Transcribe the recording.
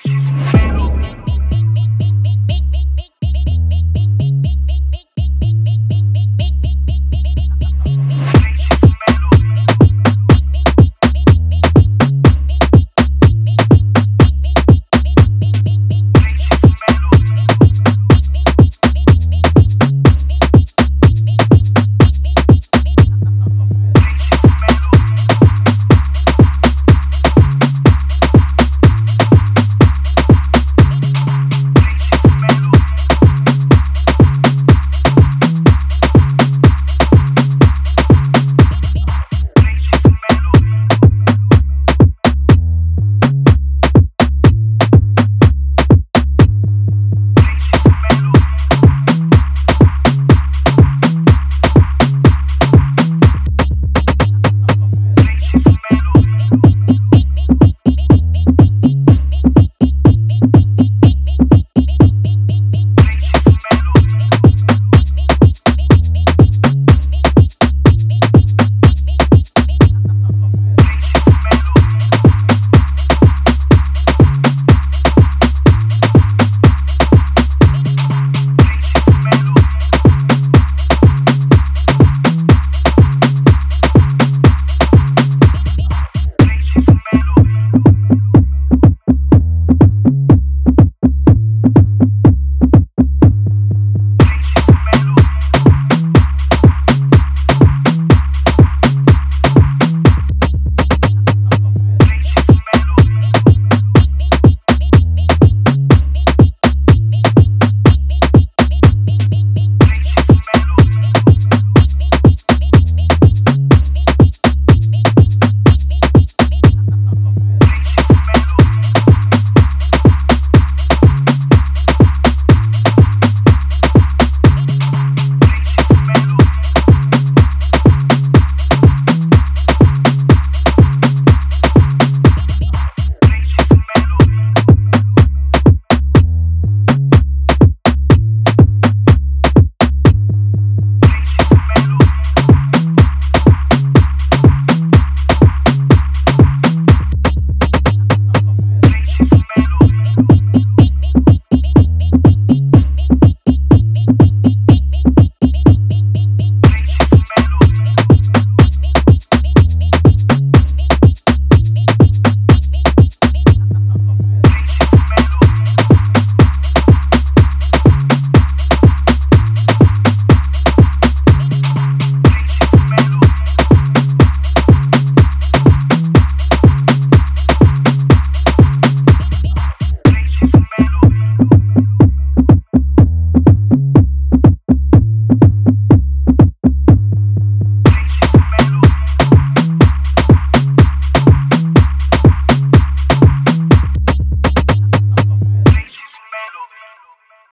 faces.